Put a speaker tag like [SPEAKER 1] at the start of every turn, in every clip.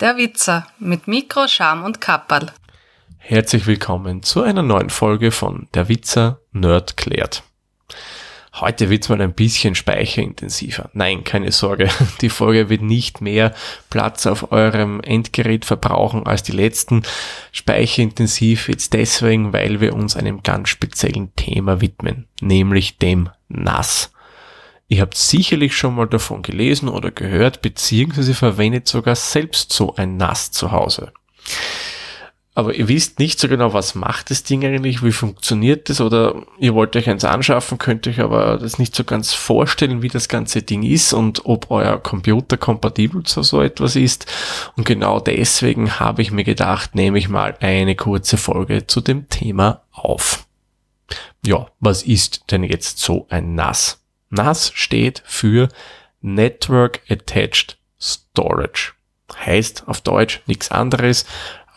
[SPEAKER 1] Der Witzer mit Mikro, Scham und Kapperl.
[SPEAKER 2] Herzlich willkommen zu einer neuen Folge von Der Witzer Nerd klärt. Heute wird's mal ein bisschen speicherintensiver. Nein, keine Sorge, die Folge wird nicht mehr Platz auf eurem Endgerät verbrauchen als die letzten. Speicherintensiv jetzt deswegen, weil wir uns einem ganz speziellen Thema widmen, nämlich dem NAS. Ihr habt sicherlich schon mal davon gelesen oder gehört, beziehungsweise verwendet sogar selbst so ein NAS zu Hause. Aber ihr wisst nicht so genau, was macht das Ding eigentlich, wie funktioniert das oder ihr wollt euch eins anschaffen, könnt euch aber das nicht so ganz vorstellen, wie das ganze Ding ist und ob euer Computer kompatibel zu so etwas ist. Und genau deswegen habe ich mir gedacht, nehme ich mal eine kurze Folge zu dem Thema auf. Ja, was ist denn jetzt so ein NAS? NAS steht für Network Attached Storage. Heißt auf Deutsch nichts anderes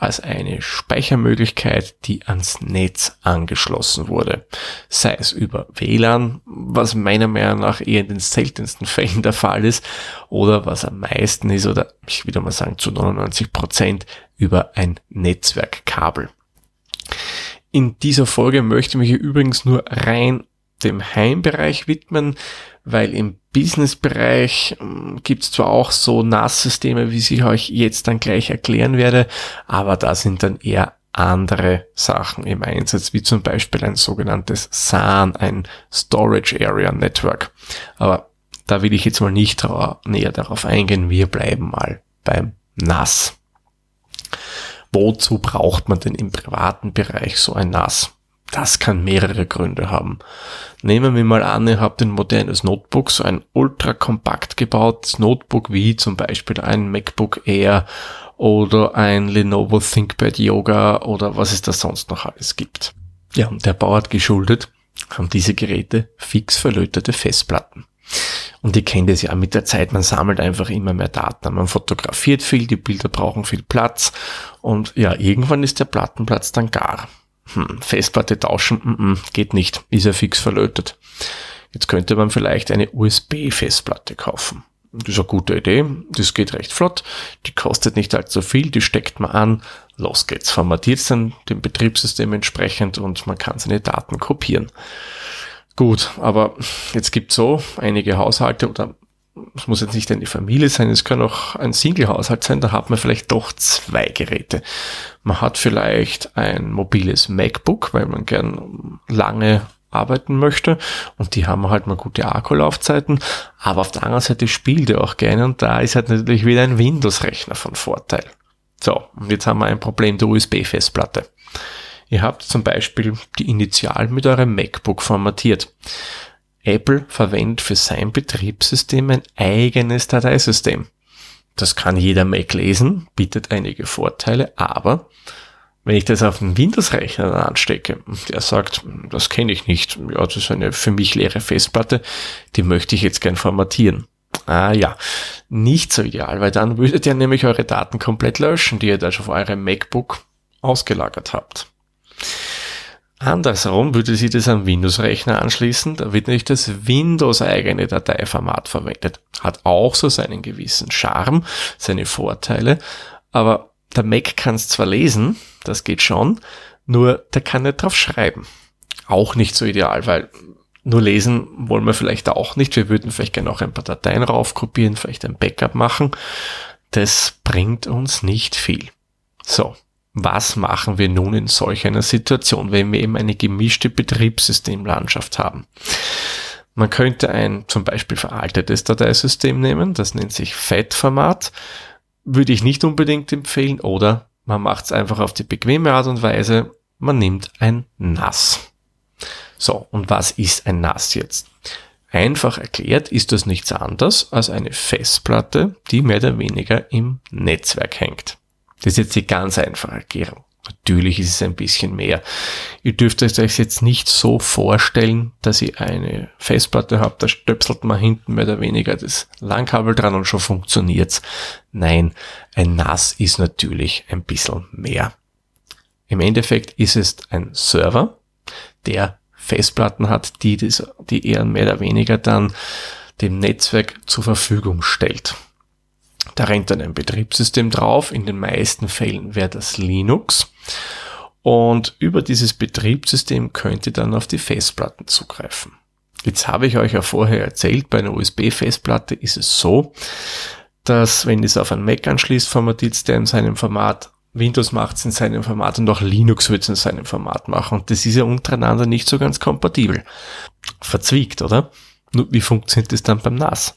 [SPEAKER 2] als eine Speichermöglichkeit, die ans Netz angeschlossen wurde. Sei es über WLAN, was meiner Meinung nach eher in den seltensten Fällen der Fall ist, oder was am meisten ist, oder ich würde mal sagen zu 99 Prozent über ein Netzwerkkabel. In dieser Folge möchte ich mich übrigens nur rein dem Heimbereich widmen, weil im Businessbereich ähm, gibt es zwar auch so NAS-Systeme, wie ich euch jetzt dann gleich erklären werde, aber da sind dann eher andere Sachen im Einsatz, wie zum Beispiel ein sogenanntes SAN, ein Storage Area Network. Aber da will ich jetzt mal nicht näher darauf eingehen. Wir bleiben mal beim NAS. Wozu braucht man denn im privaten Bereich so ein NAS? Das kann mehrere Gründe haben. Nehmen wir mal an, ihr habt ein modernes Notebook, so ein ultra kompakt gebautes Notebook wie zum Beispiel ein MacBook Air oder ein Lenovo ThinkPad Yoga oder was es da sonst noch alles gibt. Ja, und der Bau hat geschuldet, haben diese Geräte fix verlötete Festplatten. Und ihr kennt es ja mit der Zeit, man sammelt einfach immer mehr Daten. Man fotografiert viel, die Bilder brauchen viel Platz und ja, irgendwann ist der Plattenplatz dann gar. Hm, Festplatte tauschen, mm -mm, geht nicht, ist ja fix verlötet. Jetzt könnte man vielleicht eine USB-Festplatte kaufen. Das ist eine gute Idee, das geht recht flott, die kostet nicht allzu viel, die steckt man an, los geht's, formatiert dann dem Betriebssystem entsprechend und man kann seine Daten kopieren. Gut, aber jetzt gibt so einige Haushalte oder es muss jetzt nicht eine Familie sein, es kann auch ein Single-Haushalt sein, da hat man vielleicht doch zwei Geräte. Man hat vielleicht ein mobiles MacBook, weil man gern lange arbeiten möchte und die haben halt mal gute Akkulaufzeiten, aber auf der anderen Seite spielt er auch gerne und da ist halt natürlich wieder ein Windows-Rechner von Vorteil. So, und jetzt haben wir ein Problem der USB-Festplatte. Ihr habt zum Beispiel die Initialen mit eurem MacBook formatiert. Apple verwendet für sein Betriebssystem ein eigenes Dateisystem. Das kann jeder Mac lesen, bietet einige Vorteile, aber wenn ich das auf den Windows-Rechner anstecke, der sagt, das kenne ich nicht, ja, das ist eine für mich leere Festplatte, die möchte ich jetzt gern formatieren. Ah ja, nicht so ideal, weil dann würdet ihr nämlich eure Daten komplett löschen, die ihr da schon auf eurem MacBook ausgelagert habt. Andersherum würde sie das am Windows-Rechner anschließen, da wird nicht das Windows-eigene Dateiformat verwendet. Hat auch so seinen gewissen Charme, seine Vorteile, aber der Mac kann es zwar lesen, das geht schon, nur der kann nicht drauf schreiben. Auch nicht so ideal, weil nur lesen wollen wir vielleicht auch nicht. Wir würden vielleicht gerne auch ein paar Dateien raufkopieren, vielleicht ein Backup machen. Das bringt uns nicht viel. So, was machen wir nun in solch einer Situation, wenn wir eben eine gemischte Betriebssystemlandschaft haben? Man könnte ein zum Beispiel veraltetes Dateisystem nehmen, das nennt sich FAT-Format, würde ich nicht unbedingt empfehlen, oder man macht es einfach auf die bequeme Art und Weise, man nimmt ein NAS. So, und was ist ein NAS jetzt? Einfach erklärt ist das nichts anderes als eine Festplatte, die mehr oder weniger im Netzwerk hängt. Das ist jetzt die ganz einfache Erklärung. Natürlich ist es ein bisschen mehr. Ihr dürft euch das jetzt nicht so vorstellen, dass ihr eine Festplatte habt, da stöpselt man hinten mehr oder weniger das Langkabel dran und schon funktioniert's. Nein, ein NAS ist natürlich ein bisschen mehr. Im Endeffekt ist es ein Server, der Festplatten hat, die, das, die er mehr oder weniger dann dem Netzwerk zur Verfügung stellt. Da rennt dann ein Betriebssystem drauf. In den meisten Fällen wäre das Linux. Und über dieses Betriebssystem könnt ihr dann auf die Festplatten zugreifen. Jetzt habe ich euch ja vorher erzählt, bei einer USB-Festplatte ist es so, dass wenn ihr es auf einen Mac anschließt, formatiert es der in seinem Format, Windows macht es in seinem Format und auch Linux wird es in seinem Format machen. Und das ist ja untereinander nicht so ganz kompatibel. Verzwiegt, oder? Nur wie funktioniert das dann beim NAS?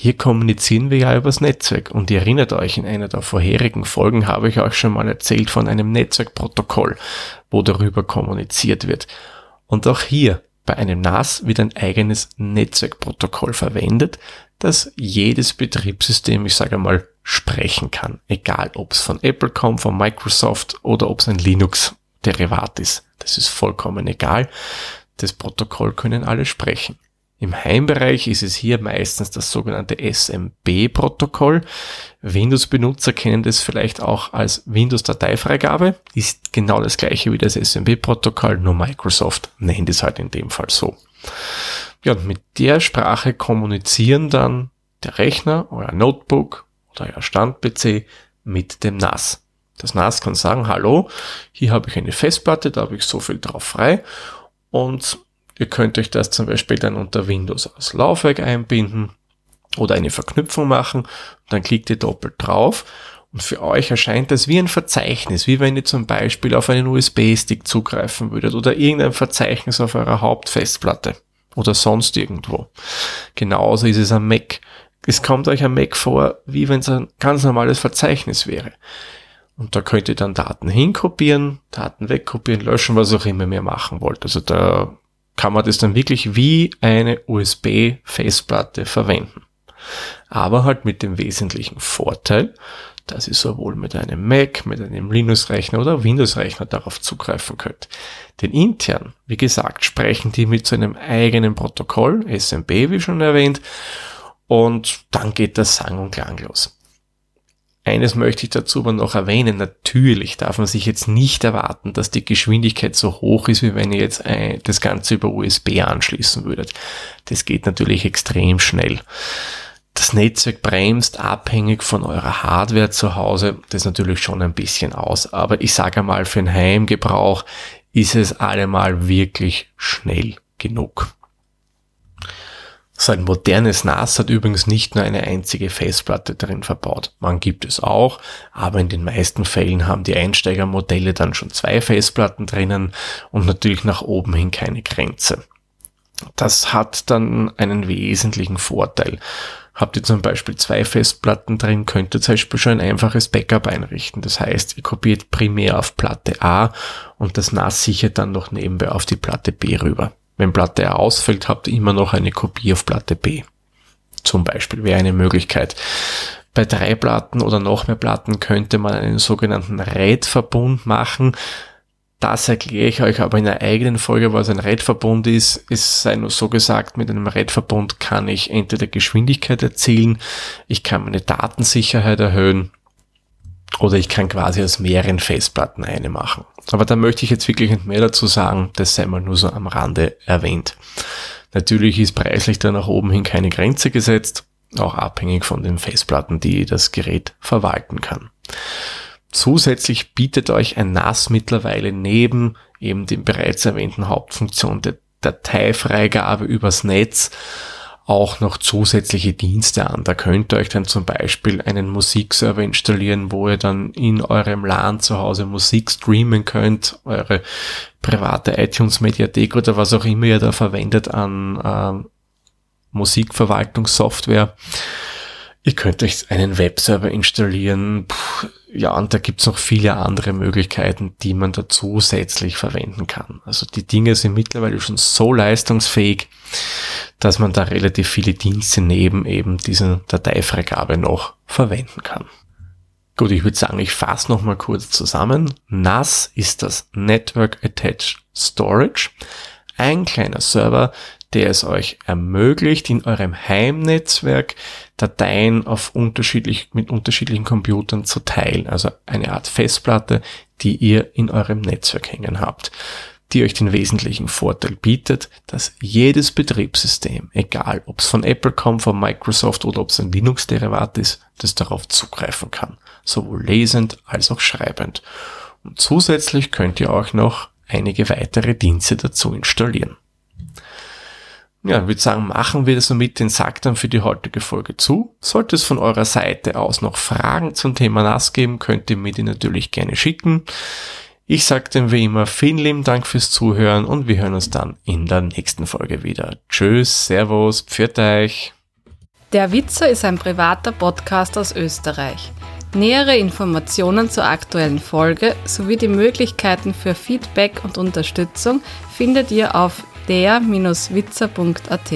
[SPEAKER 2] Hier kommunizieren wir ja übers Netzwerk und ihr erinnert euch, in einer der vorherigen Folgen habe ich euch schon mal erzählt von einem Netzwerkprotokoll, wo darüber kommuniziert wird. Und auch hier bei einem NAS wird ein eigenes Netzwerkprotokoll verwendet, das jedes Betriebssystem, ich sage mal, sprechen kann. Egal, ob es von Apple kommt, von Microsoft oder ob es ein Linux-Derivat ist. Das ist vollkommen egal. Das Protokoll können alle sprechen. Im Heimbereich ist es hier meistens das sogenannte SMB-Protokoll. Windows-Benutzer kennen das vielleicht auch als Windows-Dateifreigabe. Ist genau das gleiche wie das SMB-Protokoll, nur Microsoft nennt es halt in dem Fall so. Ja, und mit der Sprache kommunizieren dann der Rechner, euer Notebook oder euer Stand-PC mit dem NAS. Das NAS kann sagen, hallo, hier habe ich eine Festplatte, da habe ich so viel drauf frei und Ihr könnt euch das zum Beispiel dann unter Windows als Laufwerk einbinden oder eine Verknüpfung machen. Dann klickt ihr doppelt drauf und für euch erscheint das wie ein Verzeichnis, wie wenn ihr zum Beispiel auf einen USB-Stick zugreifen würdet oder irgendein Verzeichnis auf eurer Hauptfestplatte oder sonst irgendwo. Genauso ist es am Mac. Es kommt euch am Mac vor, wie wenn es ein ganz normales Verzeichnis wäre. Und da könnt ihr dann Daten hinkopieren, Daten wegkopieren, löschen, was auch immer ihr machen wollt. Also da kann man das dann wirklich wie eine USB-Festplatte verwenden. Aber halt mit dem wesentlichen Vorteil, dass ihr sowohl mit einem Mac, mit einem Linux-Rechner oder Windows-Rechner darauf zugreifen könnt. Denn intern, wie gesagt, sprechen die mit so einem eigenen Protokoll, SMB wie schon erwähnt, und dann geht das sang- und klanglos. Eines möchte ich dazu aber noch erwähnen. Natürlich darf man sich jetzt nicht erwarten, dass die Geschwindigkeit so hoch ist, wie wenn ihr jetzt das Ganze über USB anschließen würdet. Das geht natürlich extrem schnell. Das Netzwerk bremst abhängig von eurer Hardware zu Hause das natürlich schon ein bisschen aus. Aber ich sage mal, für den Heimgebrauch ist es allemal wirklich schnell genug. So ein modernes NAS hat übrigens nicht nur eine einzige Festplatte drin verbaut. Man gibt es auch, aber in den meisten Fällen haben die Einsteigermodelle dann schon zwei Festplatten drinnen und natürlich nach oben hin keine Grenze. Das hat dann einen wesentlichen Vorteil. Habt ihr zum Beispiel zwei Festplatten drin, könnt ihr zum Beispiel schon ein einfaches Backup einrichten. Das heißt, ihr kopiert primär auf Platte A und das NAS sichert dann noch nebenbei auf die Platte B rüber. Wenn Platte A ausfällt, habt ihr immer noch eine Kopie auf Platte B. Zum Beispiel wäre eine Möglichkeit. Bei drei Platten oder noch mehr Platten könnte man einen sogenannten RAID-Verbund machen. Das erkläre ich euch aber in einer eigenen Folge, was ein RAID-Verbund ist. Es sei nur so gesagt, mit einem RAID-Verbund kann ich entweder Geschwindigkeit erzielen, ich kann meine Datensicherheit erhöhen oder ich kann quasi aus mehreren Festplatten eine machen. Aber da möchte ich jetzt wirklich nicht mehr dazu sagen, das sei mal nur so am Rande erwähnt. Natürlich ist preislich da nach oben hin keine Grenze gesetzt, auch abhängig von den Festplatten, die das Gerät verwalten kann. Zusätzlich bietet euch ein NAS mittlerweile neben eben dem bereits erwähnten Hauptfunktion der Dateifreigabe übers Netz auch noch zusätzliche Dienste an. Da könnt ihr euch dann zum Beispiel einen Musikserver installieren, wo ihr dann in eurem LAN zu Hause Musik streamen könnt, eure private iTunes-Mediathek oder was auch immer ihr da verwendet an äh, Musikverwaltungssoftware. Ihr könnt euch einen Webserver installieren. Puh, ja, und da gibt's noch viele andere Möglichkeiten, die man da zusätzlich verwenden kann. Also die Dinge sind mittlerweile schon so leistungsfähig, dass man da relativ viele Dienste neben eben dieser Dateifreigabe noch verwenden kann. Gut, ich würde sagen, ich fasse nochmal kurz zusammen. NAS ist das Network Attached Storage. Ein kleiner Server, der es euch ermöglicht, in eurem Heimnetzwerk Dateien auf unterschiedlich, mit unterschiedlichen Computern zu teilen. Also eine Art Festplatte, die ihr in eurem Netzwerk hängen habt. die euch den wesentlichen Vorteil bietet, dass jedes Betriebssystem, egal ob es von Apple kommt, von Microsoft oder ob es ein Linux-Derivat ist, das darauf zugreifen kann, sowohl lesend als auch schreibend. Und zusätzlich könnt ihr auch noch einige weitere Dienste dazu installieren. Ja, ich würde sagen, machen wir somit den Sack dann für die heutige Folge zu. Sollte es von eurer Seite aus noch Fragen zum Thema NAS geben, könnt ihr mir die natürlich gerne schicken. Ich sage dann wie immer vielen lieben Dank fürs Zuhören und wir hören uns dann in der nächsten Folge wieder. Tschüss, Servus, pfiat euch.
[SPEAKER 1] Der Witzer ist ein privater Podcast aus Österreich. Nähere Informationen zur aktuellen Folge sowie die Möglichkeiten für Feedback und Unterstützung findet ihr auf der-witzer.at.